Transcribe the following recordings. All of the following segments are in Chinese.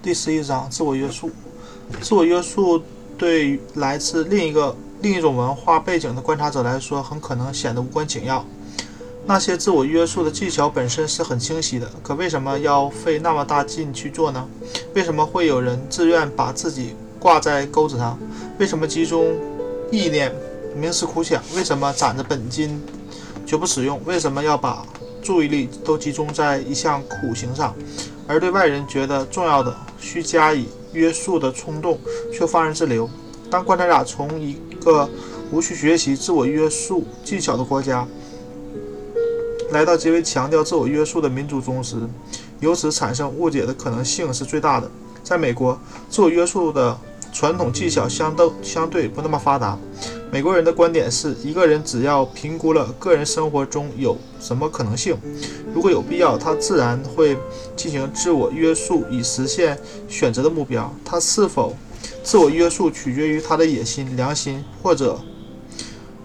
第十一章：自我约束。自我约束对来自另一个另一种文化背景的观察者来说，很可能显得无关紧要。那些自我约束的技巧本身是很清晰的，可为什么要费那么大劲去做呢？为什么会有人自愿把自己挂在钩子上？为什么集中意念冥思苦想？为什么攒着本金绝不使用？为什么要把注意力都集中在一项苦行上，而对外人觉得重要的、需加以约束的冲动却放任自流？当观察者从一个无需学习自我约束技巧的国家，来到极为强调自我约束的民族中时，由此产生误解的可能性是最大的。在美国，自我约束的传统技巧相对相对不那么发达。美国人的观点是，一个人只要评估了个人生活中有什么可能性，如果有必要，他自然会进行自我约束以实现选择的目标。他是否自我约束取决于他的野心、良心，或者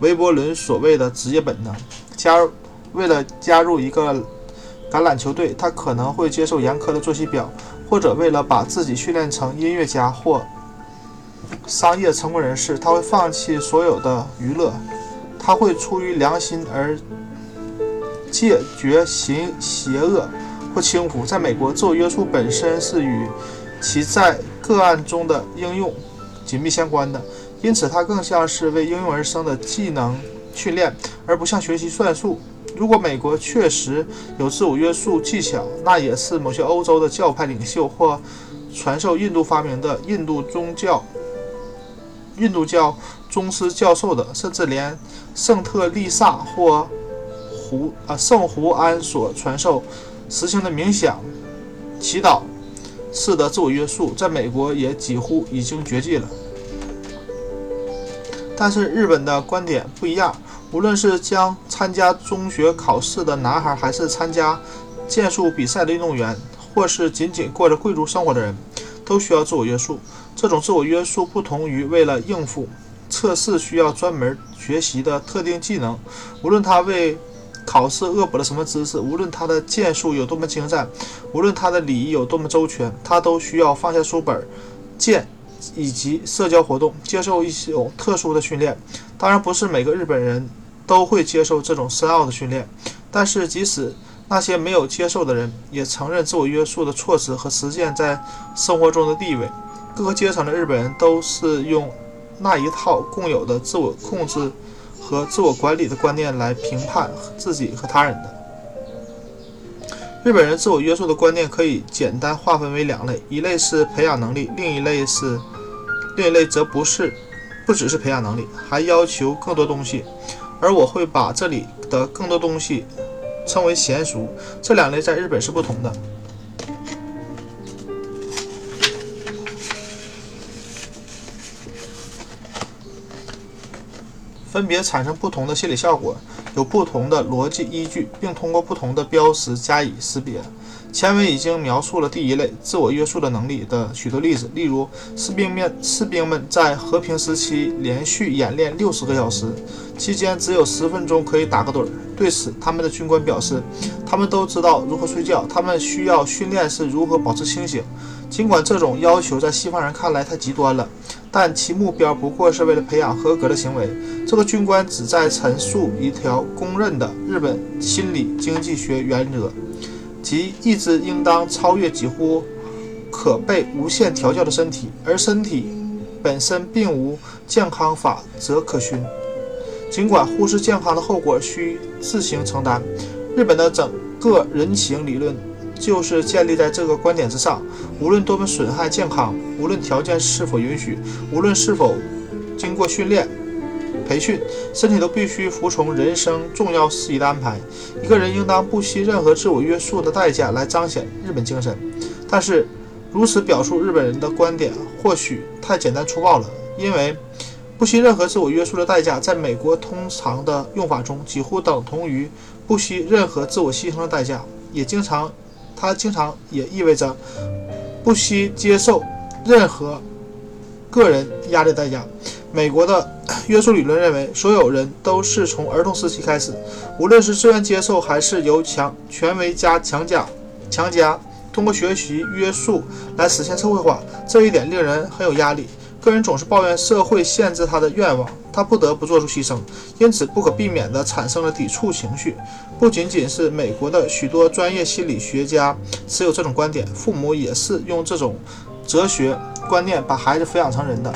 韦伯伦所谓的职业本能。加入。为了加入一个橄榄球队，他可能会接受严苛的作息表；或者为了把自己训练成音乐家或商业成功人士，他会放弃所有的娱乐。他会出于良心而戒绝行邪恶或轻浮。在美国，自我约束本身是与其在个案中的应用紧密相关的，因此它更像是为应用而生的技能训练，而不像学习算术。如果美国确实有自我约束技巧，那也是某些欧洲的教派领袖或传授印度发明的印度宗教、印度教宗师教授的，甚至连圣特丽莎或胡啊圣胡安所传授实行的冥想、祈祷式的自我约束，在美国也几乎已经绝迹了。但是日本的观点不一样。无论是将参加中学考试的男孩，还是参加剑术比赛的运动员，或是仅仅过着贵族生活的人，都需要自我约束。这种自我约束不同于为了应付测试需要专门学习的特定技能。无论他为考试恶补了什么知识，无论他的剑术有多么精湛，无论他的礼仪有多么周全，他都需要放下书本、剑以及社交活动，接受一种特殊的训练。当然，不是每个日本人。都会接受这种深奥的训练，但是即使那些没有接受的人，也承认自我约束的措施和实践在生活中的地位。各个阶层的日本人都是用那一套共有的自我控制和自我管理的观念来评判自己和他人的。日本人自我约束的观念可以简单划分为两类：一类是培养能力，另一类是另一类则不是，不只是培养能力，还要求更多东西。而我会把这里的更多东西称为娴熟，这两类在日本是不同的，分别产生不同的心理效果，有不同的逻辑依据，并通过不同的标识加以识别。前文已经描述了第一类自我约束的能力的许多例子，例如士兵们士兵们在和平时期连续演练六十个小时，期间只有十分钟可以打个盹儿。对此，他们的军官表示，他们都知道如何睡觉，他们需要训练是如何保持清醒。尽管这种要求在西方人看来太极端了，但其目标不过是为了培养合格的行为。这个军官旨在陈述一条公认的日本心理经济学原则。即意志应当超越几乎可被无限调教的身体，而身体本身并无健康法则可循。尽管忽视健康的后果需自行承担，日本的整个人情理论就是建立在这个观点之上。无论多么损害健康，无论条件是否允许，无论是否经过训练。培训身体都必须服从人生重要事宜的安排。一个人应当不惜任何自我约束的代价来彰显日本精神。但是，如此表述日本人的观点或许太简单粗暴了，因为不惜任何自我约束的代价，在美国通常的用法中几乎等同于不惜任何自我牺牲的代价，也经常，它经常也意味着不惜接受任何个人压力代价。美国的约束理论认为，所有人都是从儿童时期开始，无论是自愿接受还是由强权威加强加强加通过学习约束来实现社会化，这一点令人很有压力。个人总是抱怨社会限制他的愿望，他不得不做出牺牲，因此不可避免地产生了抵触情绪。不仅仅是美国的许多专业心理学家持有这种观点，父母也是用这种哲学观念把孩子抚养成人的。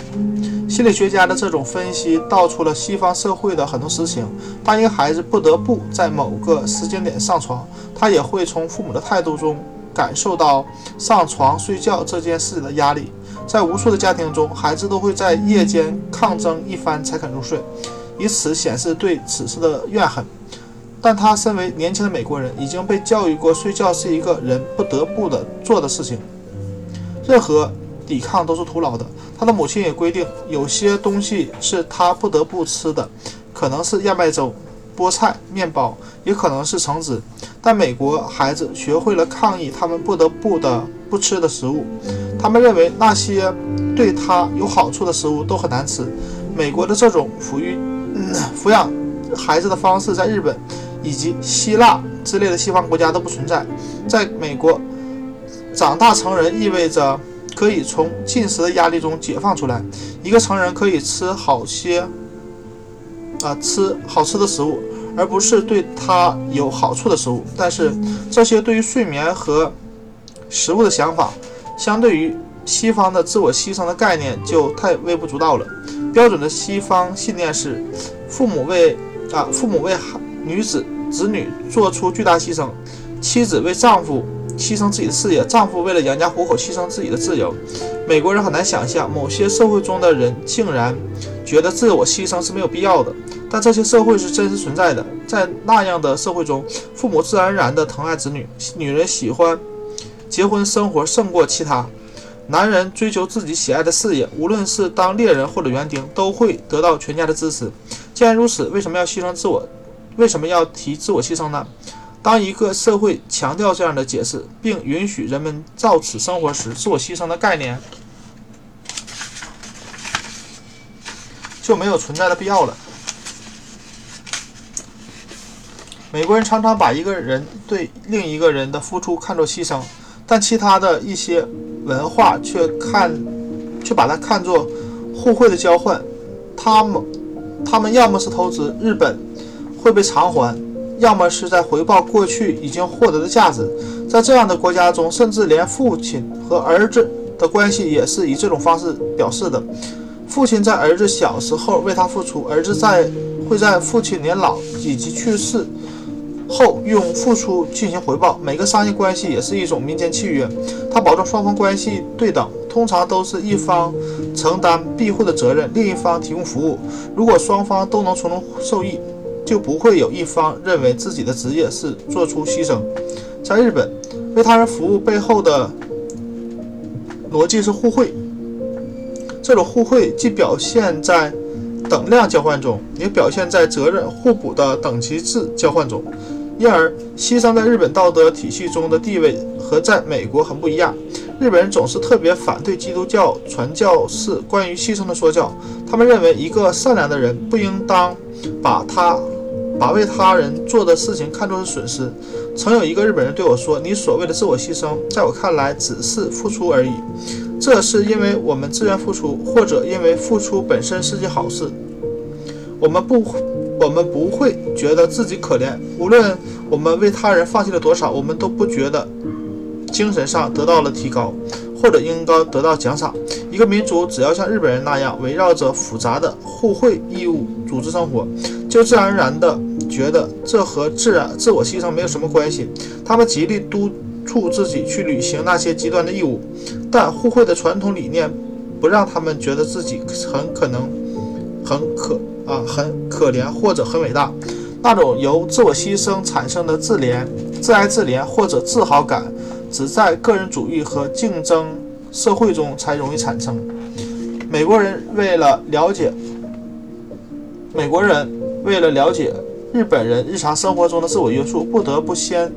心理学家的这种分析道出了西方社会的很多实情。当一个孩子不得不在某个时间点上床，他也会从父母的态度中感受到上床睡觉这件事的压力。在无数的家庭中，孩子都会在夜间抗争一番才肯入睡，以此显示对此事的怨恨。但他身为年轻的美国人，已经被教育过睡觉是一个人不得不的做的事情，任何抵抗都是徒劳的。他的母亲也规定，有些东西是他不得不吃的，可能是燕麦粥、菠菜、面包，也可能是橙子。但美国孩子学会了抗议他们不得不的不吃的食物。他们认为那些对他有好处的食物都很难吃。美国的这种抚育、抚养孩子的方式，在日本以及希腊之类的西方国家都不存在。在美国，长大成人意味着可以从进食的压力中解放出来。一个成人可以吃好些，啊，吃好吃的食物，而不是对他有好处的食物。但是这些对于睡眠和食物的想法。相对于西方的自我牺牲的概念就太微不足道了。标准的西方信念是，父母为啊父母为女子子女做出巨大牺牲，妻子为丈夫牺牲自己的事业，丈夫为了养家糊口牺牲自己的自由。美国人很难想象某些社会中的人竟然觉得自我牺牲是没有必要的，但这些社会是真实存在的。在那样的社会中，父母自然而然地疼爱子女，女人喜欢。结婚生活胜过其他，男人追求自己喜爱的事业，无论是当猎人或者园丁，都会得到全家的支持。既然如此，为什么要牺牲自我？为什么要提自我牺牲呢？当一个社会强调这样的解释，并允许人们照此生活时，自我牺牲的概念就没有存在的必要了。美国人常常把一个人对另一个人的付出看作牺牲。但其他的一些文化却看，却把它看作互惠的交换。他们，他们要么是投资日本会被偿还，要么是在回报过去已经获得的价值。在这样的国家中，甚至连父亲和儿子的关系也是以这种方式表示的：父亲在儿子小时候为他付出，儿子在会在父亲年老以及去世。后用付出进行回报。每个商业关系也是一种民间契约，它保证双方关系对等，通常都是一方承担庇护的责任，另一方提供服务。如果双方都能从中受益，就不会有一方认为自己的职业是做出牺牲。在日本，为他人服务背后的逻辑是互惠。这种互惠既表现在等量交换中，也表现在责任互补的等级制交换中。因而，牺牲在日本道德体系中的地位和在美国很不一样。日本人总是特别反对基督教传教士关于牺牲的说教。他们认为，一个善良的人不应当把他把为他人做的事情看作是损失。曾有一个日本人对我说：“你所谓的自我牺牲，在我看来只是付出而已。这是因为我们自愿付出，或者因为付出本身是件好事。我们不。”我们不会觉得自己可怜，无论我们为他人放弃了多少，我们都不觉得精神上得到了提高，或者应该得到奖赏。一个民族只要像日本人那样围绕着复杂的互惠义务组织生活，就自然而然地觉得这和自然自我牺牲没有什么关系。他们极力督促自己去履行那些极端的义务，但互惠的传统理念不让他们觉得自己很可能很可。啊，很可怜或者很伟大，那种由自我牺牲产生的自怜、自爱、自怜或者自豪感，只在个人主义和竞争社会中才容易产生。美国人为了了解，美国人为了了解日本人日常生活中的自我约束，不得不先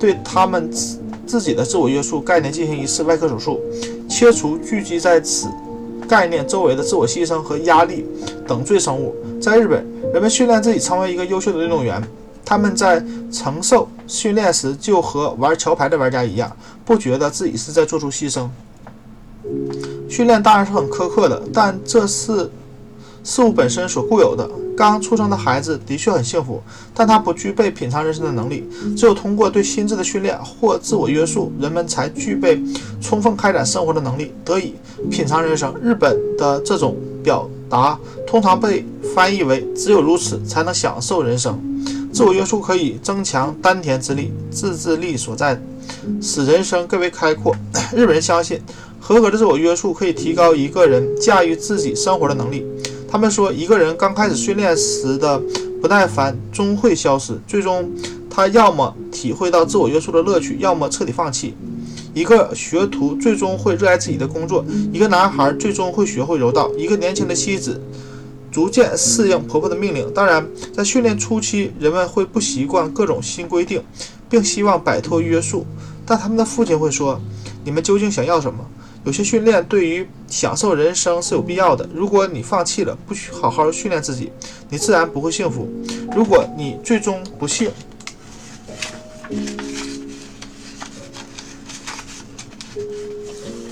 对他们自自己的自我约束概念进行一次外科手术，切除聚集在此。概念周围的自我牺牲和压力等罪生物，在日本，人们训练自己成为一个优秀的运动员，他们在承受训练时就和玩桥牌的玩家一样，不觉得自己是在做出牺牲。训练当然是很苛刻的，但这是事物本身所固有的。刚出生的孩子的确很幸福，但他不具备品尝人生的能力。只有通过对心智的训练或自我约束，人们才具备充分开展生活的能力，得以品尝人生。日本的这种表达通常被翻译为“只有如此才能享受人生”。自我约束可以增强丹田之力，自制力所在，使人生更为开阔。日本人相信。合格的自我约束可以提高一个人驾驭自己生活的能力。他们说，一个人刚开始训练时的不耐烦终会消失，最终他要么体会到自我约束的乐趣，要么彻底放弃。一个学徒最终会热爱自己的工作，一个男孩最终会学会柔道，一个年轻的妻子逐渐适应婆婆的命令。当然，在训练初期，人们会不习惯各种新规定，并希望摆脱约束，但他们的父亲会说：“你们究竟想要什么？”有些训练对于享受人生是有必要的。如果你放弃了，不去好好训练自己，你自然不会幸福。如果你最终不幸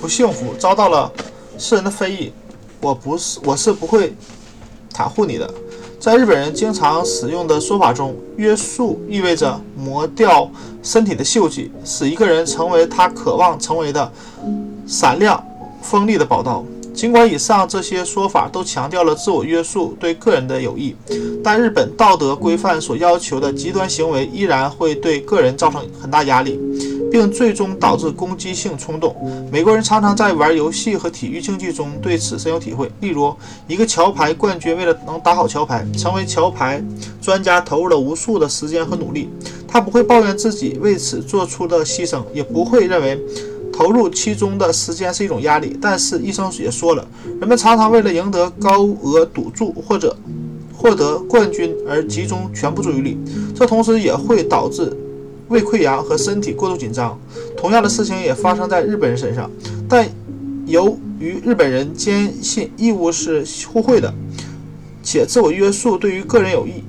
不幸福，遭到了世人的非议，我不是我是不会袒护你的。在日本人经常使用的说法中，约束意味着磨掉身体的锈迹，使一个人成为他渴望成为的。闪亮锋利的宝刀。尽管以上这些说法都强调了自我约束对个人的有益，但日本道德规范所要求的极端行为依然会对个人造成很大压力，并最终导致攻击性冲动。美国人常常在玩游戏和体育竞技中对此深有体会。例如，一个桥牌冠军为了能打好桥牌，成为桥牌专家，投入了无数的时间和努力。他不会抱怨自己为此做出的牺牲，也不会认为。投入其中的时间是一种压力，但是医生也说了，人们常常为了赢得高额赌注或者获得冠军而集中全部注意力，这同时也会导致胃溃疡和身体过度紧张。同样的事情也发生在日本人身上，但由于日本人坚信义务是互惠的，且自我约束对于个人有益。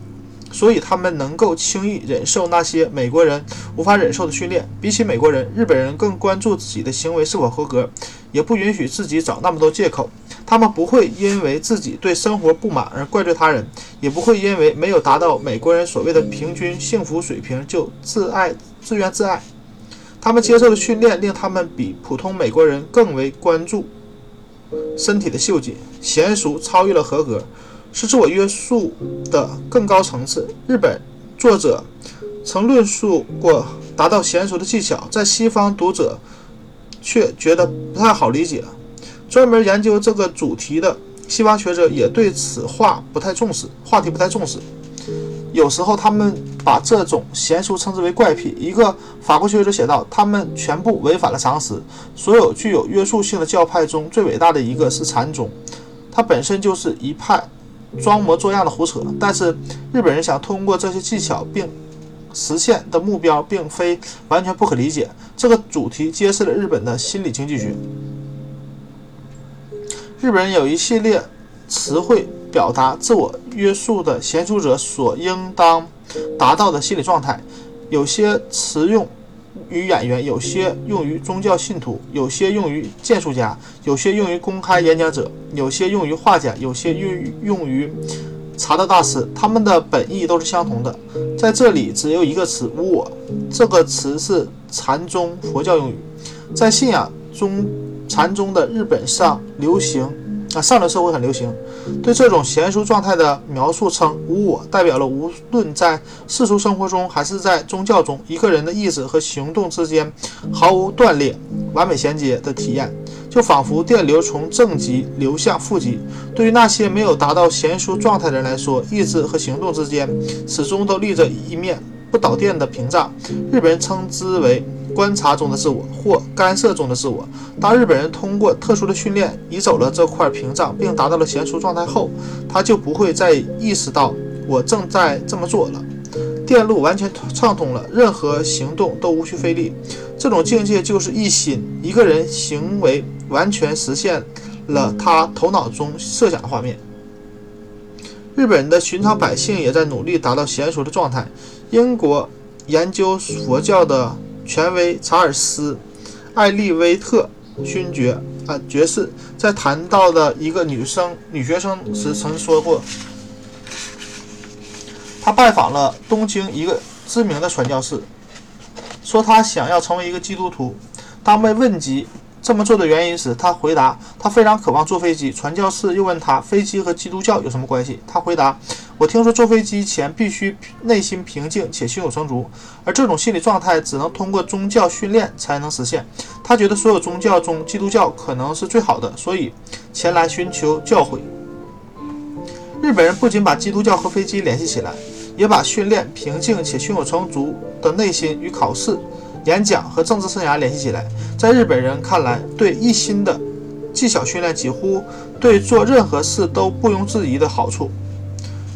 所以他们能够轻易忍受那些美国人无法忍受的训练。比起美国人，日本人更关注自己的行为是否合格，也不允许自己找那么多借口。他们不会因为自己对生活不满而怪罪他人，也不会因为没有达到美国人所谓的平均幸福水平就自爱自怨自艾。他们接受的训练令他们比普通美国人更为关注身体的锈迹。娴熟超越了合格。是自我约束的更高层次。日本作者曾论述过达到娴熟的技巧，在西方读者却觉得不太好理解。专门研究这个主题的西方学者也对此话不太重视，话题不太重视。有时候他们把这种娴熟称之为怪癖。一个法国学者写道：“他们全部违反了常识。所有具有约束性的教派中最伟大的一个是禅宗，它本身就是一派。”装模作样的胡扯，但是日本人想通过这些技巧并实现的目标，并非完全不可理解。这个主题揭示了日本的心理经济学。日本人有一系列词汇表达自我约束的娴熟者所应当达到的心理状态，有些词用。于演员，有些用于宗教信徒，有些用于剑术家，有些用于公开演讲者，有些用于画家，有些用用于茶道大师。他们的本意都是相同的。在这里，只有一个词“无我”。这个词是禅宗佛教用语，在信仰中，禅宗的日本上流行。啊，上流社会很流行对这种娴熟状态的描述称“无我”，代表了无论在世俗生活中还是在宗教中，一个人的意志和行动之间毫无断裂、完美衔接的体验，就仿佛电流从正极流向负极。对于那些没有达到娴熟状态的人来说，意志和行动之间始终都立着一面不导电的屏障。日本人称之为。观察中的自我或干涉中的自我。当日本人通过特殊的训练移走了这块屏障，并达到了娴熟状态后，他就不会再意识到我正在这么做了。电路完全畅通了，任何行动都无需费力。这种境界就是一心。一个人行为完全实现了他头脑中设想的画面。日本人的寻常百姓也在努力达到娴熟的状态。英国研究佛教的权威查尔斯·艾利威特勋爵啊爵士在谈到的一个女生女学生时曾说过，他拜访了东京一个知名的传教士，说他想要成为一个基督徒。当被问及这么做的原因时，他回答：“他非常渴望坐飞机。”传教士又问他：“飞机和基督教有什么关系？”他回答：“我听说坐飞机前必须内心平静且胸有成竹，而这种心理状态只能通过宗教训练才能实现。他觉得所有宗教中，基督教可能是最好的，所以前来寻求教诲。”日本人不仅把基督教和飞机联系起来，也把训练平静且胸有成竹的内心与考试。演讲和政治生涯联系起来，在日本人看来，对一心的技巧训练几乎对做任何事都不容置疑的好处。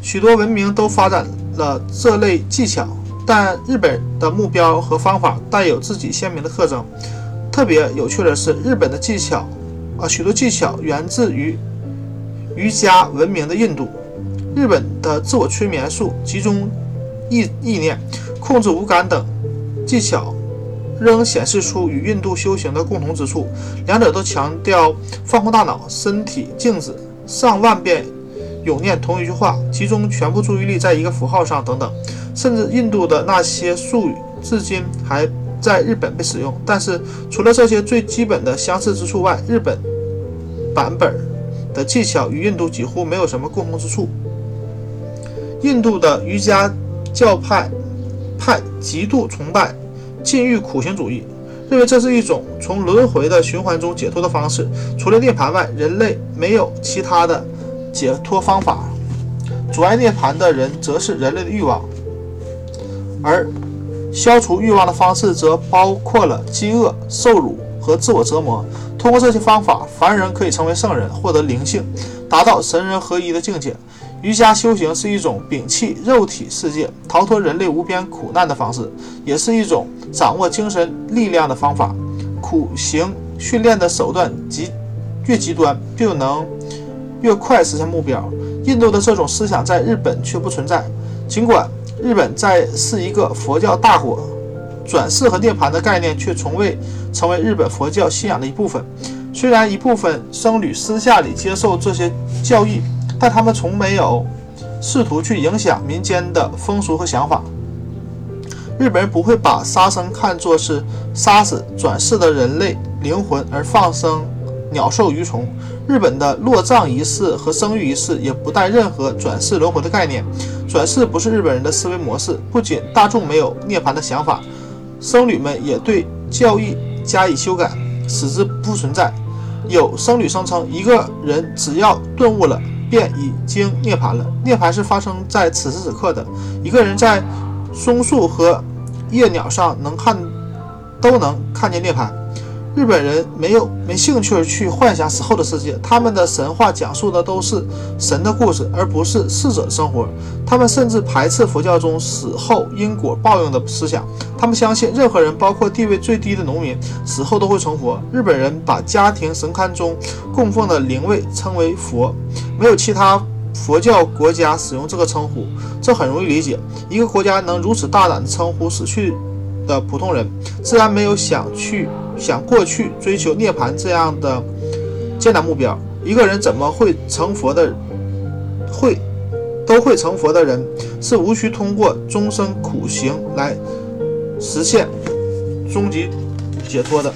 许多文明都发展了这类技巧，但日本的目标和方法带有自己鲜明的特征。特别有趣的是，日本的技巧啊，许多技巧源自于瑜伽文明的印度。日本的自我催眠术、集中意意念、控制五感等技巧。仍显示出与印度修行的共同之处，两者都强调放空大脑、身体静止、上万遍永念同一句话、集中全部注意力在一个符号上等等。甚至印度的那些术语至今还在日本被使用。但是，除了这些最基本的相似之处外，日本版本的技巧与印度几乎没有什么共同之处。印度的瑜伽教派派极度崇拜。禁欲苦行主义认为这是一种从轮回的循环中解脱的方式。除了涅槃外，人类没有其他的解脱方法。阻碍涅槃的人，则是人类的欲望。而消除欲望的方式，则包括了饥饿、受辱和自我折磨。通过这些方法，凡人可以成为圣人，获得灵性，达到神人合一的境界。瑜伽修行是一种摒弃肉体世界、逃脱人类无边苦难的方式，也是一种掌握精神力量的方法。苦行训练的手段极越极端，就能越快实现目标。印度的这种思想在日本却不存在，尽管日本在是一个佛教大国，转世和涅槃的概念却从未成为日本佛教信仰的一部分。虽然一部分僧侣私下里接受这些教义。但他们从没有试图去影响民间的风俗和想法。日本人不会把杀生看作是杀死转世的人类灵魂而放生鸟兽鱼虫。日本的落葬仪式和生育仪式也不带任何转世轮回的概念。转世不是日本人的思维模式。不仅大众没有涅槃的想法，僧侣们也对教义加以修改，使之不存在。有僧侣声称，一个人只要顿悟了。便已经涅槃了。涅槃是发生在此时此刻的。一个人在松树和夜鸟上能看，都能看见涅槃。日本人没有没兴趣去幻想死后的世界，他们的神话讲述的都是神的故事，而不是逝者的生活。他们甚至排斥佛教中死后因果报应的思想。他们相信任何人，包括地位最低的农民，死后都会成佛。日本人把家庭神龛中供奉的灵位称为佛，没有其他佛教国家使用这个称呼，这很容易理解。一个国家能如此大胆地称呼死去的普通人，自然没有想去。想过去追求涅槃这样的艰难目标，一个人怎么会成佛的？会都会成佛的人是无需通过终生苦行来实现终极解脱的。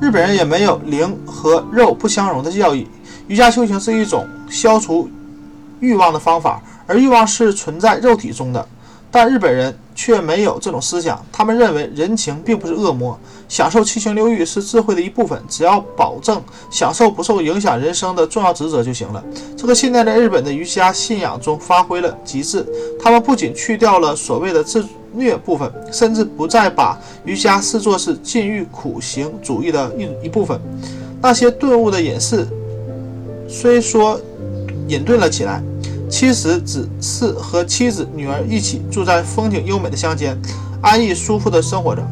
日本人也没有灵和肉不相容的教义。瑜伽修行是一种消除欲望的方法。而欲望是存在肉体中的，但日本人却没有这种思想。他们认为人情并不是恶魔，享受七情六欲是智慧的一部分，只要保证享受不受影响人生的重要职责就行了。这个信念在日本的瑜伽信仰中发挥了极致。他们不仅去掉了所谓的自虐部分，甚至不再把瑜伽视作是禁欲苦行主义的一一部分。那些顿悟的隐士虽说隐遁了起来。妻子只是和妻子、女儿一起住在风景优美的乡间，安逸舒服地生活着。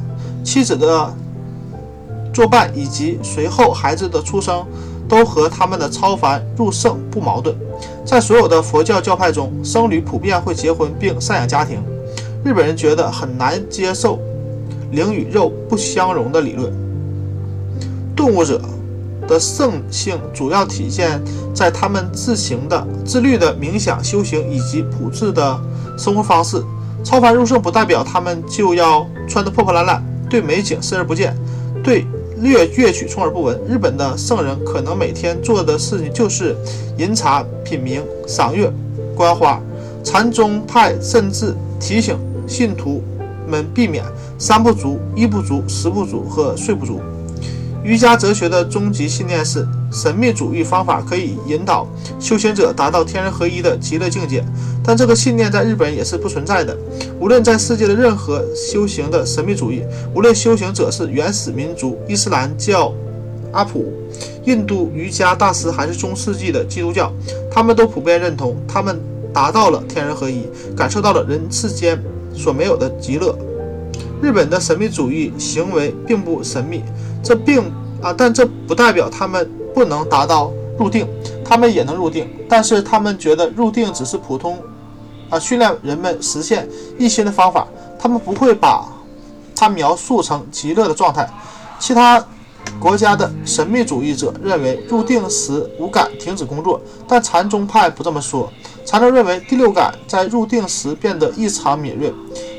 妻子的作伴以及随后孩子的出生，都和他们的超凡入圣不矛盾。在所有的佛教教派中，僧侣普遍会结婚并赡养家庭。日本人觉得很难接受灵与肉不相容的理论。动物者的圣性主要体现在他们自行的、自律的冥想修行以及朴质的生活方式。超凡入圣不代表他们就要穿得破破烂烂，对美景视而不见，对乐乐曲充耳不闻。日本的圣人可能每天做的事情就是饮茶、品茗、赏月、观花。禅宗派甚至提醒。信徒们避免三不足、一不足、十不足和睡不足。瑜伽哲学的终极信念是，神秘主义方法可以引导修行者达到天人合一的极乐境界。但这个信念在日本也是不存在的。无论在世界的任何修行的神秘主义，无论修行者是原始民族、伊斯兰教、阿普、印度瑜伽大师，还是中世纪的基督教，他们都普遍认同，他们达到了天人合一，感受到了人世间。所没有的极乐。日本的神秘主义行为并不神秘，这并啊，但这不代表他们不能达到入定，他们也能入定，但是他们觉得入定只是普通啊训练人们实现一心的方法，他们不会把它描述成极乐的状态。其他国家的神秘主义者认为入定时五感停止工作，但禅宗派不这么说。禅宗认为，第六感在入定时变得异常敏锐。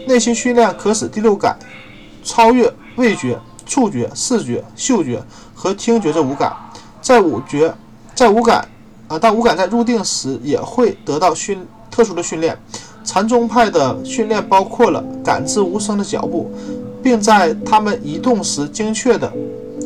内心训练可使第六感超越味觉、触觉、视觉、嗅觉和听觉这五感。在五觉，在五感啊，但五感在入定时也会得到训特殊的训练。禅宗派的训练包括了感知无声的脚步，并在他们移动时精确地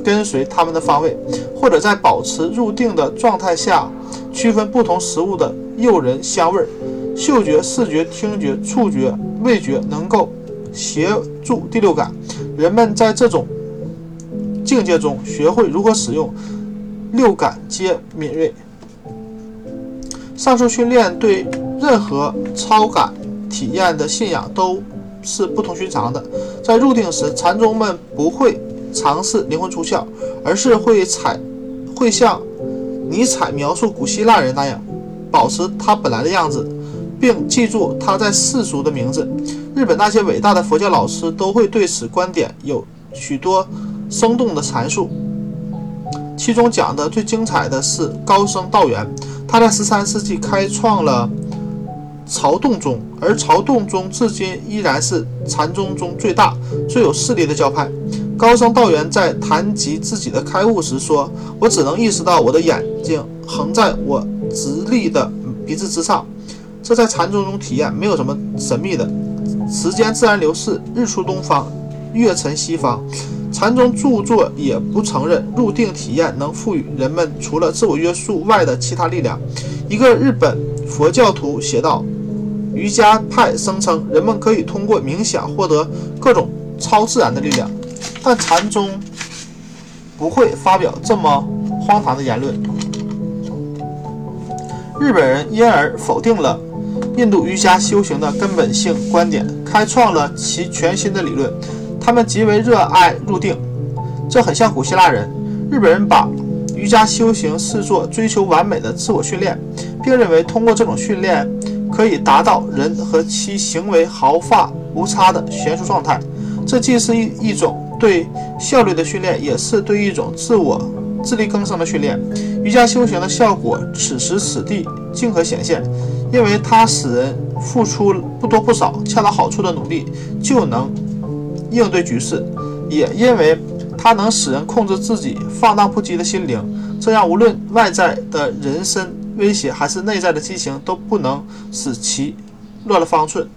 跟随他们的方位，或者在保持入定的状态下区分不同食物的。诱人香味儿，嗅觉、视觉、听觉、触觉、味觉能够协助第六感。人们在这种境界中学会如何使用六感，皆敏锐。上述训练对任何超感体验的信仰都是不同寻常的。在入定时，禅宗们不会尝试灵魂出窍，而是会采会像尼采描述古希腊人那样。保持他本来的样子，并记住他在世俗的名字。日本那些伟大的佛教老师都会对此观点有许多生动的阐述，其中讲的最精彩的是高僧道元。他在十三世纪开创了曹洞宗，而曹洞宗至今依然是禅宗中最大、最有势力的教派。高僧道元在谈及自己的开悟时说：“我只能意识到我的眼睛横在我。”直立的鼻子之上，这在禅宗中体验没有什么神秘的。时间自然流逝，日出东方，月沉西方。禅宗著作也不承认入定体验能赋予人们除了自我约束外的其他力量。一个日本佛教徒写道：“瑜伽派声称人们可以通过冥想获得各种超自然的力量，但禅宗不会发表这么荒唐的言论。”日本人因而否定了印度瑜伽修行的根本性观点，开创了其全新的理论。他们极为热爱入定，这很像古希腊人。日本人把瑜伽修行视作追求完美的自我训练，并认为通过这种训练可以达到人和其行为毫发无差的娴熟状态。这既是一一种对效率的训练，也是对一种自我。自力更生的训练，瑜伽修行的效果此时此地尽可显现，因为它使人付出不多不少、恰到好处的努力就能应对局势，也因为它能使人控制自己放荡不羁的心灵，这样无论外在的人身威胁还是内在的激情都不能使其乱了方寸。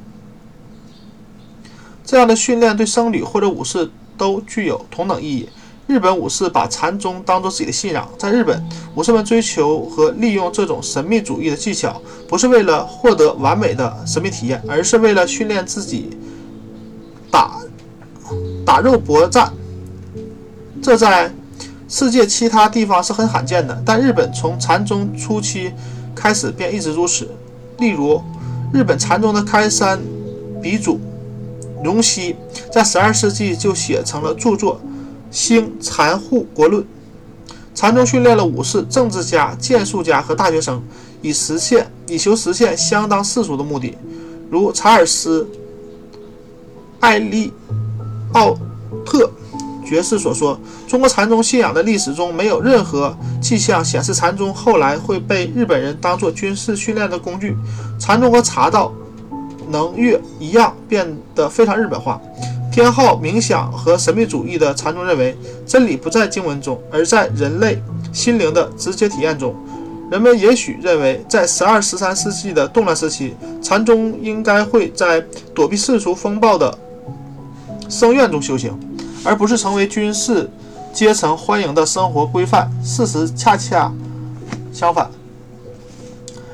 这样的训练对僧侣或者武士都具有同等意义。日本武士把禅宗当作自己的信仰。在日本，武士们追求和利用这种神秘主义的技巧，不是为了获得完美的神秘体验，而是为了训练自己打打肉搏战。这在世界其他地方是很罕见的，但日本从禅宗初期开始便一直如此。例如，日本禅宗的开山鼻祖荣西，在十二世纪就写成了著作。兴禅护国论，禅宗训练了武士、政治家、剑术家和大学生，以实现以求实现相当世俗的目的。如查尔斯·艾利奥特爵士所说，中国禅宗信仰的历史中没有任何迹象显示禅宗后来会被日本人当作军事训练的工具。禅宗和茶道、能乐一样变得非常日本化。偏好冥想和神秘主义的禅宗认为，真理不在经文中，而在人类心灵的直接体验中。人们也许认为，在十二、十三世纪的动乱时期，禅宗应该会在躲避世俗风暴的僧院中修行，而不是成为军事阶层欢迎的生活规范。事实恰恰相反。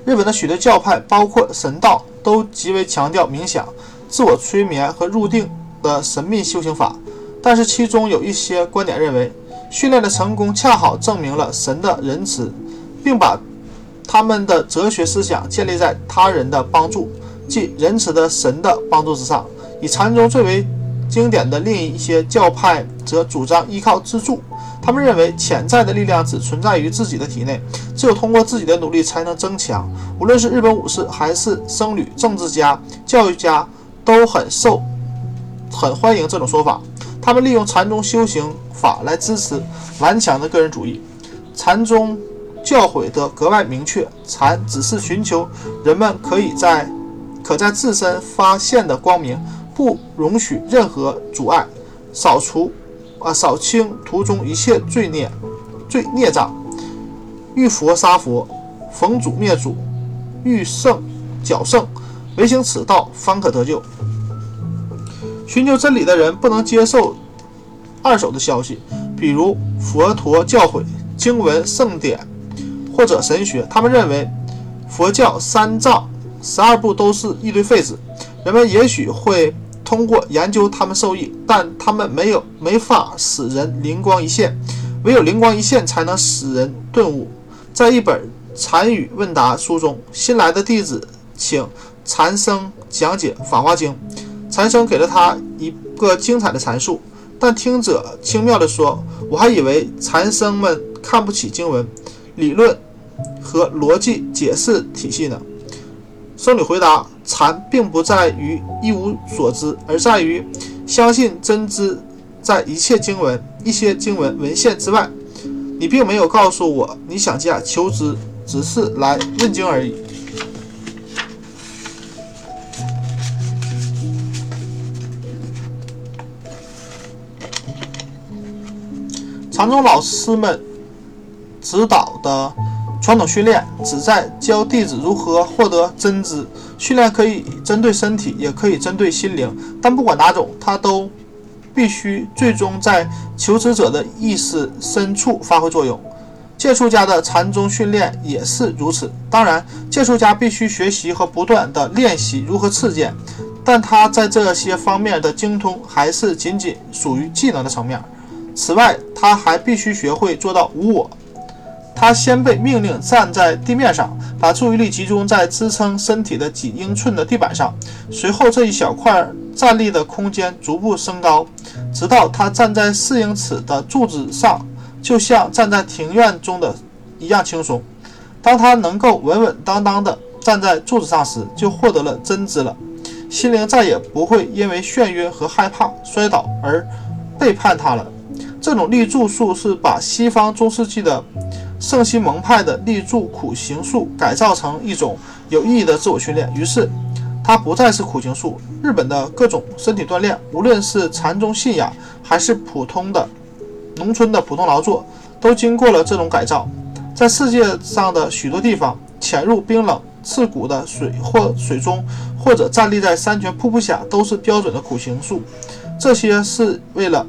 日本的许多教派，包括神道，都极为强调冥想、自我催眠和入定。的神秘修行法，但是其中有一些观点认为，训练的成功恰好证明了神的仁慈，并把他们的哲学思想建立在他人的帮助，即仁慈的神的帮助之上。以禅宗最为经典的另一些教派则主张依靠自助，他们认为潜在的力量只存在于自己的体内，只有通过自己的努力才能增强。无论是日本武士，还是僧侣、政治家、教育家，都很受。很欢迎这种说法。他们利用禅宗修行法来支持顽强的个人主义。禅宗教诲得格外明确：禅只是寻求人们可以在可在自身发现的光明，不容许任何阻碍，扫除啊扫清途中一切罪孽罪孽障。遇佛杀佛，逢主灭主，遇圣剿圣，唯行此道，方可得救。寻求真理的人不能接受二手的消息，比如佛陀教诲、经文、圣典或者神学。他们认为佛教三藏十二部都是一堆废纸。人们也许会通过研究他们受益，但他们没有没法使人灵光一现。唯有灵光一现，才能使人顿悟。在一本禅语问答书中，新来的弟子请禅僧讲解《法华经》。禅僧给了他一个精彩的阐述，但听者轻妙地说：“我还以为禅僧们看不起经文、理论和逻辑解释体系呢。”僧侣回答：“禅并不在于一无所知，而在于相信真知在一切经文、一些经文文献之外。你并没有告诉我你想加求知，只是来问经而已。”禅宗老师们指导的传统训练，旨在教弟子如何获得真知。训练可以针对身体，也可以针对心灵，但不管哪种，它都必须最终在求知者的意识深处发挥作用。剑术家的禅宗训练也是如此。当然，剑术家必须学习和不断的练习如何刺剑，但他在这些方面的精通还是仅仅属于技能的层面。此外，他还必须学会做到无我。他先被命令站在地面上，把注意力集中在支撑身体的几英寸的地板上。随后，这一小块站立的空间逐步升高，直到他站在四英尺的柱子上，就像站在庭院中的一样轻松。当他能够稳稳当当地站在柱子上时，就获得了真知了。心灵再也不会因为眩晕和害怕摔倒而背叛他了。这种立柱术是把西方中世纪的圣西蒙派的立柱苦行术改造成一种有意义的自我训练，于是它不再是苦行术。日本的各种身体锻炼，无论是禅宗信仰还是普通的农村的普通劳作，都经过了这种改造。在世界上的许多地方，潜入冰冷刺骨的水或水中，或者站立在山泉瀑布下，都是标准的苦行术。这些是为了。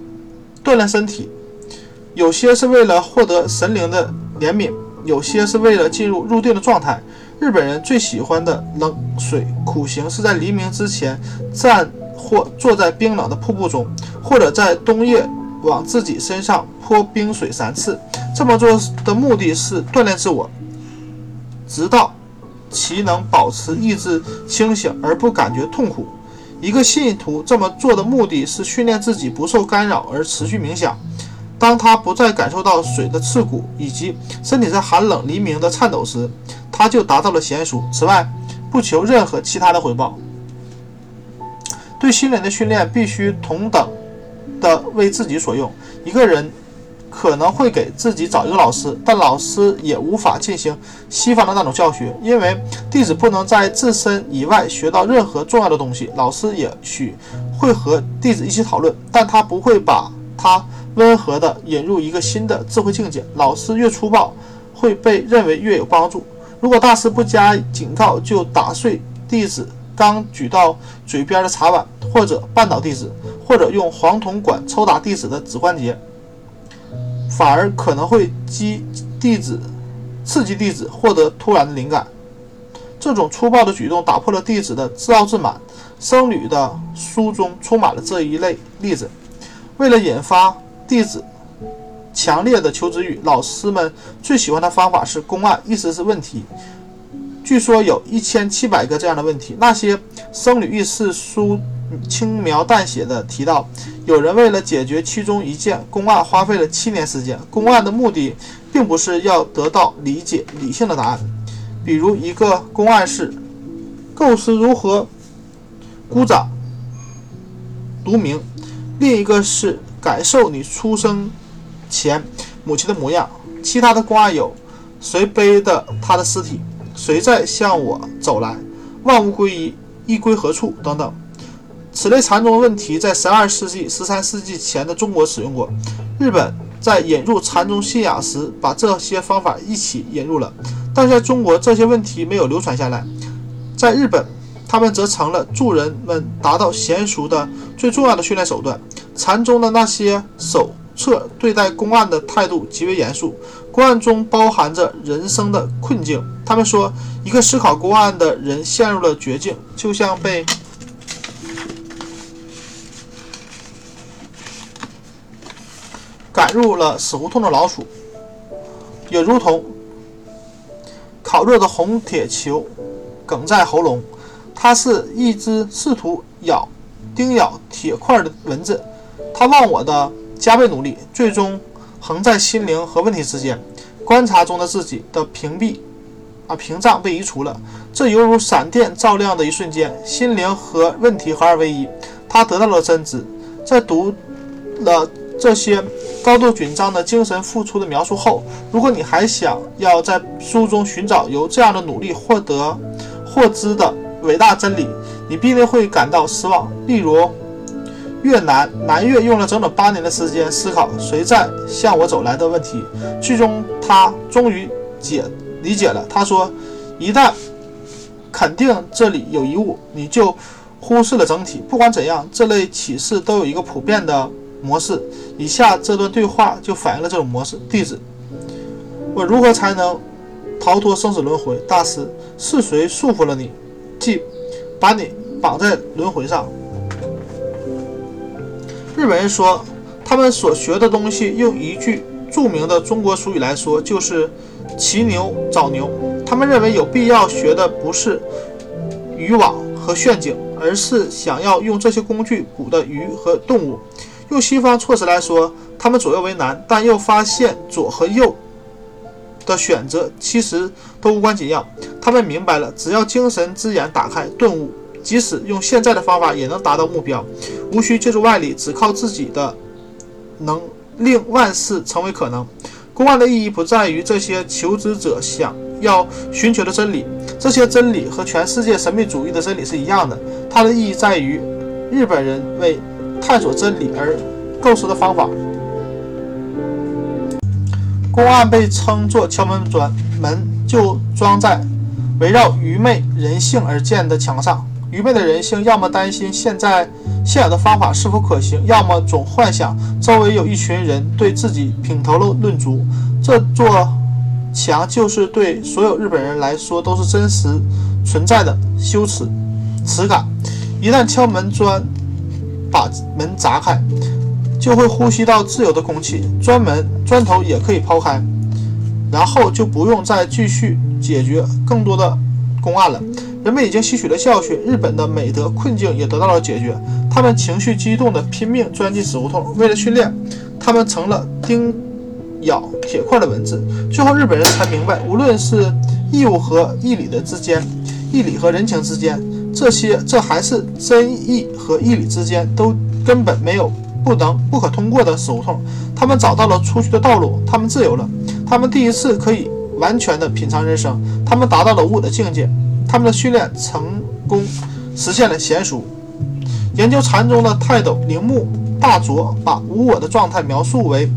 锻炼身体，有些是为了获得神灵的怜悯，有些是为了进入入定的状态。日本人最喜欢的冷水苦行是在黎明之前站或坐在冰冷的瀑布中，或者在冬夜往自己身上泼冰水三次。这么做的目的是锻炼自我，直到其能保持意志清醒而不感觉痛苦。一个信徒这么做的目的是训练自己不受干扰而持续冥想。当他不再感受到水的刺骨以及身体在寒冷黎明的颤抖时，他就达到了娴熟。此外，不求任何其他的回报。对心灵的训练必须同等的为自己所用。一个人可能会给自己找一个老师，但老师也无法进行西方的那种教学，因为弟子不能在自身以外学到任何重要的东西。老师也许会和弟子一起讨论，但他不会把他。温和地引入一个新的智慧境界。老师越粗暴，会被认为越有帮助。如果大师不加警告就打碎弟子刚举到嘴边的茶碗，或者绊倒弟子，或者用黄铜管抽打弟子的指关节，反而可能会激弟子、刺激弟子获得突然的灵感。这种粗暴的举动打破了弟子的自傲自满。僧侣的书中充满了这一类例子。为了引发弟子强烈的求知欲，老师们最喜欢的方法是公案，意思是问题。据说有一千七百个这样的问题。那些僧侣意识书轻描淡写的提到，有人为了解决其中一件公案花费了七年时间。公案的目的并不是要得到理解理性的答案，比如一个公案是构思如何孤掌独鸣，另一个是。感受你出生前母亲的模样。其他的瓜有：谁背的他的尸体？谁在向我走来？万物归一，一归何处？等等。此类禅宗问题在十二世纪、十三世纪前的中国使用过。日本在引入禅宗信仰时，把这些方法一起引入了，但在中国这些问题没有流传下来。在日本，他们则成了助人们达到娴熟的最重要的训练手段。禅宗的那些手册对待公案的态度极为严肃，公案中包含着人生的困境。他们说，一个思考公案的人陷入了绝境，就像被赶入了死胡同的老鼠，也如同烤热的红铁球梗在喉咙。它是一只试图咬、叮咬铁块的蚊子。他忘我的加倍努力，最终横在心灵和问题之间。观察中的自己的屏蔽啊屏障被移除了，这犹如闪电照亮的一瞬间，心灵和问题合二为一。他得到了真知。在读了这些高度紧张的精神付出的描述后，如果你还想要在书中寻找由这样的努力获得获知的伟大真理，你必定会感到失望。例如。越南南越用了整整八年的时间思考谁在向我走来的问题，最终他终于解理解了。他说：“一旦肯定这里有一物，你就忽视了整体。不管怎样，这类启示都有一个普遍的模式。以下这段对话就反映了这种模式。弟子，我如何才能逃脱生死轮回？大师，是谁束缚了你？即把你绑在轮回上？”日本人说，他们所学的东西，用一句著名的中国俗语来说，就是“骑牛找牛”。他们认为有必要学的不是渔网和陷阱，而是想要用这些工具捕的鱼和动物。用西方措辞来说，他们左右为难，但又发现左和右的选择其实都无关紧要。他们明白了，只要精神之眼打开，顿悟。即使用现在的方法也能达到目标，无需借助外力，只靠自己的能令万事成为可能。公案的意义不在于这些求知者想要寻求的真理，这些真理和全世界神秘主义的真理是一样的。它的意义在于日本人为探索真理而构思的方法。公案被称作敲门砖，门就装在围绕愚昧人性而建的墙上。愚昧的人性，要么担心现在现有的方法是否可行，要么总幻想周围有一群人对自己品头论足。这座墙就是对所有日本人来说都是真实存在的羞耻耻感。一旦敲门砖把门砸开，就会呼吸到自由的空气，砖门砖头也可以抛开，然后就不用再继续解决更多的公案了。人们已经吸取了教训，日本的美德困境也得到了解决。他们情绪激动地拼命钻进死胡同。为了训练，他们成了钉咬铁块的文字。最后，日本人才明白，无论是义务和义理的之间，义理和人情之间，这些这还是真义和义理之间，都根本没有不能不可通过的死胡同。他们找到了出去的道路，他们自由了，他们第一次可以完全的品尝人生，他们达到了无我的境界，他们的训练成功，实现了娴熟。研究禅宗的泰斗铃木大拙把无我的状态描述为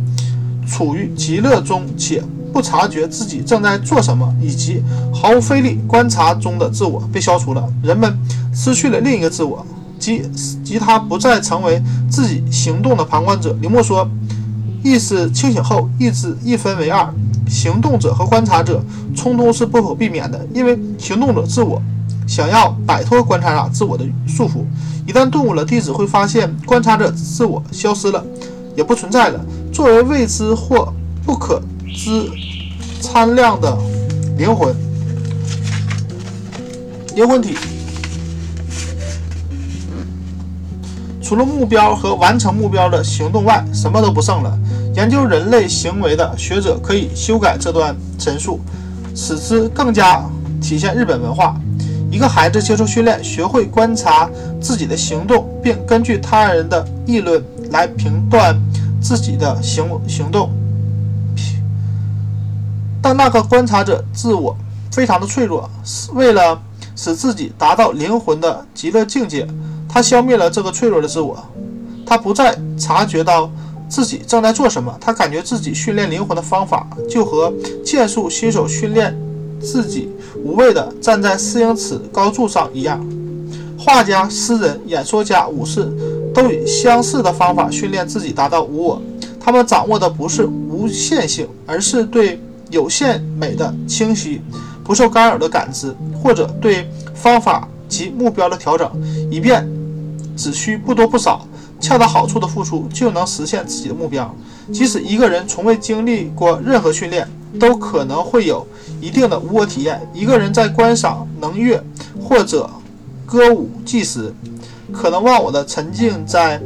处于极乐中且不察觉自己正在做什么，以及毫无费力观察中的自我被消除了，人们失去了另一个自我，即即他不再成为自己行动的旁观者。铃木说：“意识清醒后，意志一分为二，行动者和观察者冲突是不可避免的，因为行动者自我想要摆脱观察者自我的束缚。”一旦顿悟了，弟子会发现观察者自我消失了，也不存在了。作为未知或不可知参量的灵魂，灵魂体，除了目标和完成目标的行动外，什么都不剩了。研究人类行为的学者可以修改这段陈述，使之更加体现日本文化。一个孩子接受训练，学会观察自己的行动，并根据他人的议论来评断自己的行行动。但那个观察者自我非常的脆弱，为了使自己达到灵魂的极乐境界，他消灭了这个脆弱的自我。他不再察觉到自己正在做什么，他感觉自己训练灵魂的方法就和剑术新手训练。自己无畏地站在四英尺高柱上一样，画家、诗人、演说家、武士都以相似的方法训练自己达到无我。他们掌握的不是无限性，而是对有限美的清晰、不受干扰的感知，或者对方法及目标的调整，以便只需不多不少、恰到好处的付出就能实现自己的目标。即使一个人从未经历过任何训练，都可能会有一定的无我体验。一个人在观赏能乐或者歌舞伎时，可能忘我的沉浸在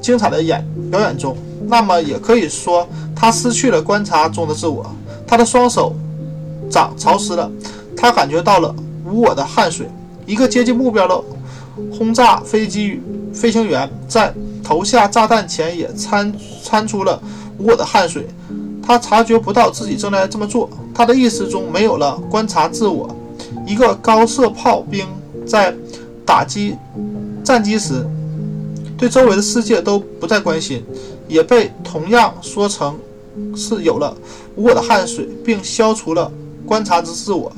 精彩的演表演中，那么也可以说他失去了观察中的自我。他的双手掌潮湿了，他感觉到了无我的汗水。一个接近目标的轰炸飞机飞行员在投下炸弹前也参参出了无我的汗水。他察觉不到自己正在这么做，他的意识中没有了观察自我。一个高射炮兵在打击战机时，对周围的世界都不再关心，也被同样说成是有了无我的汗水，并消除了观察之自我。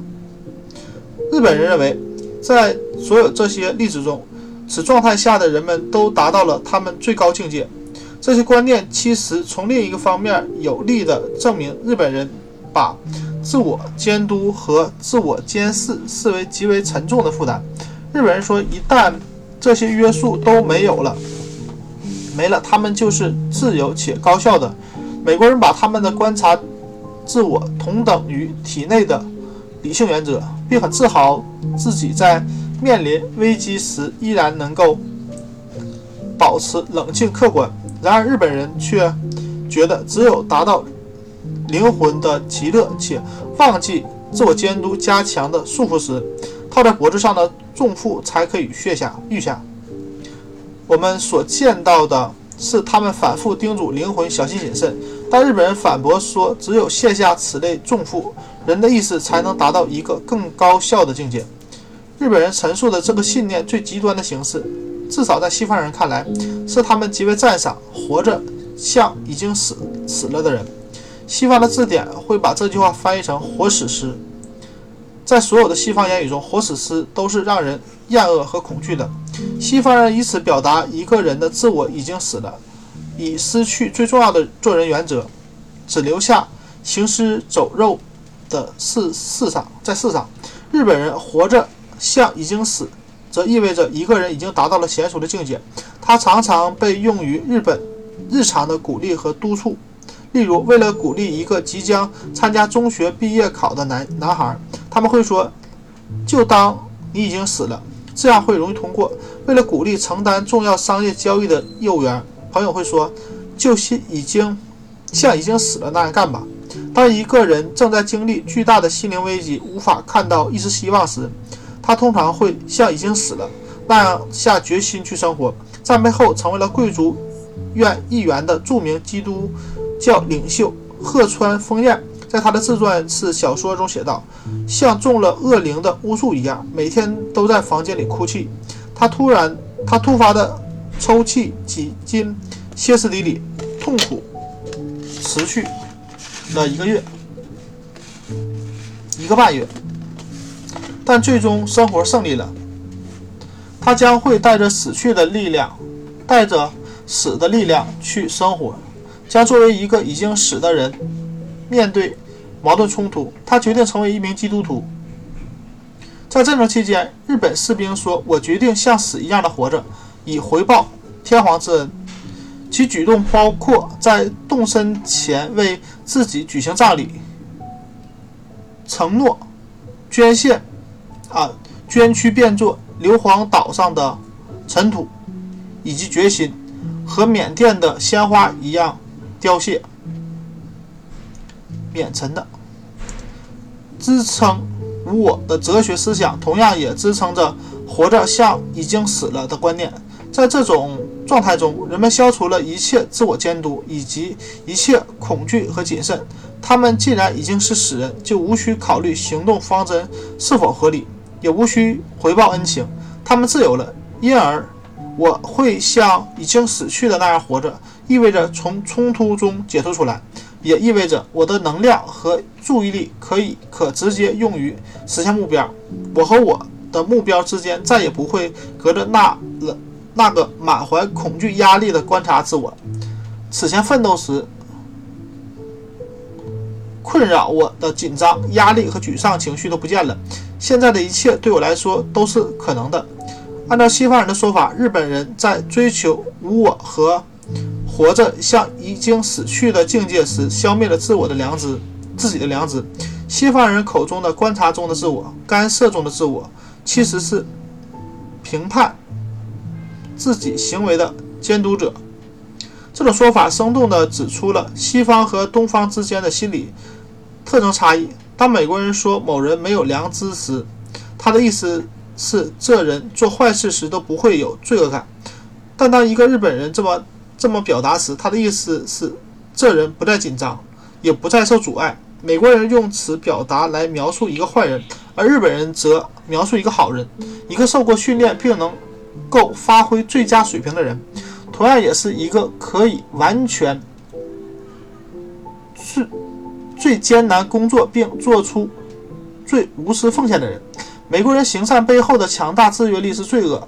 日本人认为，在所有这些例子中，此状态下的人们都达到了他们最高境界。这些观念其实从另一个方面有力地证明，日本人把自我监督和自我监视视为极为沉重的负担。日本人说，一旦这些约束都没有了，没了，他们就是自由且高效的。美国人把他们的观察自我同等于体内的理性原则，并很自豪自己在面临危机时依然能够保持冷静客观。然而，日本人却觉得，只有达到灵魂的极乐，且忘记自我监督加强的束缚时，套在脖子上的重负才可以卸下、御下。我们所见到的是，他们反复叮嘱灵魂小心谨慎，但日本人反驳说，只有卸下此类重负，人的意识才能达到一个更高效的境界。日本人陈述的这个信念最极端的形式。至少在西方人看来，是他们极为赞赏活着像已经死死了的人。西方的字典会把这句话翻译成“活死尸”。在所有的西方言语中，“活死尸”都是让人厌恶和恐惧的。西方人以此表达一个人的自我已经死了，已失去最重要的做人原则，只留下行尸走肉的世世上，在世上，日本人活着像已经死。则意味着一个人已经达到了娴熟的境界。它常常被用于日本日常的鼓励和督促。例如，为了鼓励一个即将参加中学毕业考的男男孩，他们会说：“就当你已经死了，这样会容易通过。”为了鼓励承担重要商业交易的业务员，朋友会说：“就已经像已经死了那样干吧。当一个人正在经历巨大的心灵危机，无法看到一丝希望时，他通常会像已经死了那样下决心去生活。在背后成为了贵族院议员的著名基督教领袖鹤川丰彦，在他的自传式小说中写道：“像中了恶灵的巫术一样，每天都在房间里哭泣。他突然，他突发的抽泣几经歇斯底里，痛苦持续。”了一个月，一个半月，但最终生活胜利了。他将会带着死去的力量，带着死的力量去生活，将作为一个已经死的人面对矛盾冲突。他决定成为一名基督徒。在战争期间，日本士兵说：“我决定像死一样的活着，以回报天皇之恩。”其举动包括在动身前为自己举行葬礼、承诺捐献啊捐躯变作硫磺岛上的尘土，以及决心和缅甸的鲜花一样凋谢。缅尘的支撑无我的哲学思想，同样也支撑着活着像已经死了的观念。在这种状态中，人们消除了一切自我监督以及一切恐惧和谨慎。他们既然已经是死人，就无需考虑行动方针是否合理，也无需回报恩情。他们自由了，因而我会像已经死去的那样活着，意味着从冲突中解脱出来，也意味着我的能量和注意力可以可直接用于实现目标。我和我的目标之间再也不会隔着那了。那个满怀恐惧、压力的观察自我，此前奋斗时困扰我的紧张、压力和沮丧情绪都不见了。现在的一切对我来说都是可能的。按照西方人的说法，日本人在追求无我和活着像已经死去的境界时，消灭了自我的良知、自己的良知。西方人口中的观察中的自我、干涉中的自我，其实是评判。自己行为的监督者，这种说法生动地指出了西方和东方之间的心理特征差异。当美国人说某人没有良知时，他的意思是这人做坏事时都不会有罪恶感；但当一个日本人这么这么表达时，他的意思是这人不再紧张，也不再受阻碍。美国人用此表达来描述一个坏人，而日本人则描述一个好人，一个受过训练并能。够发挥最佳水平的人，同样也是一个可以完全最最艰难工作并做出最无私奉献的人。美国人行善背后的强大制约力是罪恶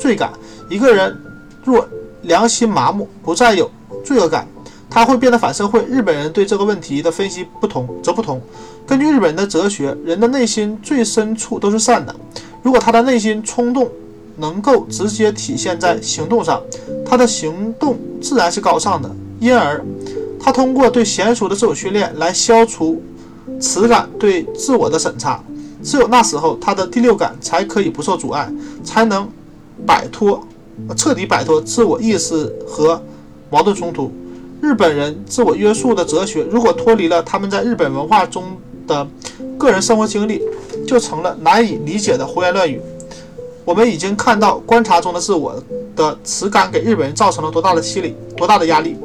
罪感。一个人若良心麻木，不再有罪恶感，他会变得反社会。日本人对这个问题的分析不同则不同。根据日本人的哲学，人的内心最深处都是善的。如果他的内心冲动，能够直接体现在行动上，他的行动自然是高尚的。因而，他通过对娴熟的自我训练来消除耻感对自我的审查。只有那时候，他的第六感才可以不受阻碍，才能摆脱、彻底摆脱自我意识和矛盾冲突。日本人自我约束的哲学，如果脱离了他们在日本文化中的个人生活经历，就成了难以理解的胡言乱语。我们已经看到观察中的自我的耻感给日本人造成了多大的心理、多大的压力。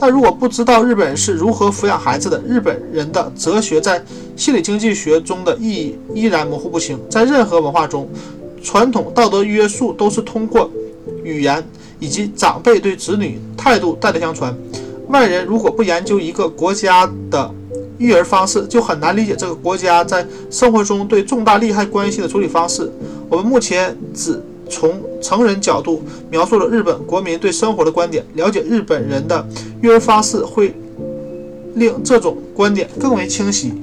但如果不知道日本人是如何抚养孩子的，日本人的哲学在心理经济学中的意义依然模糊不清。在任何文化中，传统道德约束都是通过语言以及长辈对子女态度代代相传。外人如果不研究一个国家的育儿方式，就很难理解这个国家在生活中对重大利害关系的处理方式。我们目前只从成人角度描述了日本国民对生活的观点，了解日本人的育儿方式会令这种观点更为清晰。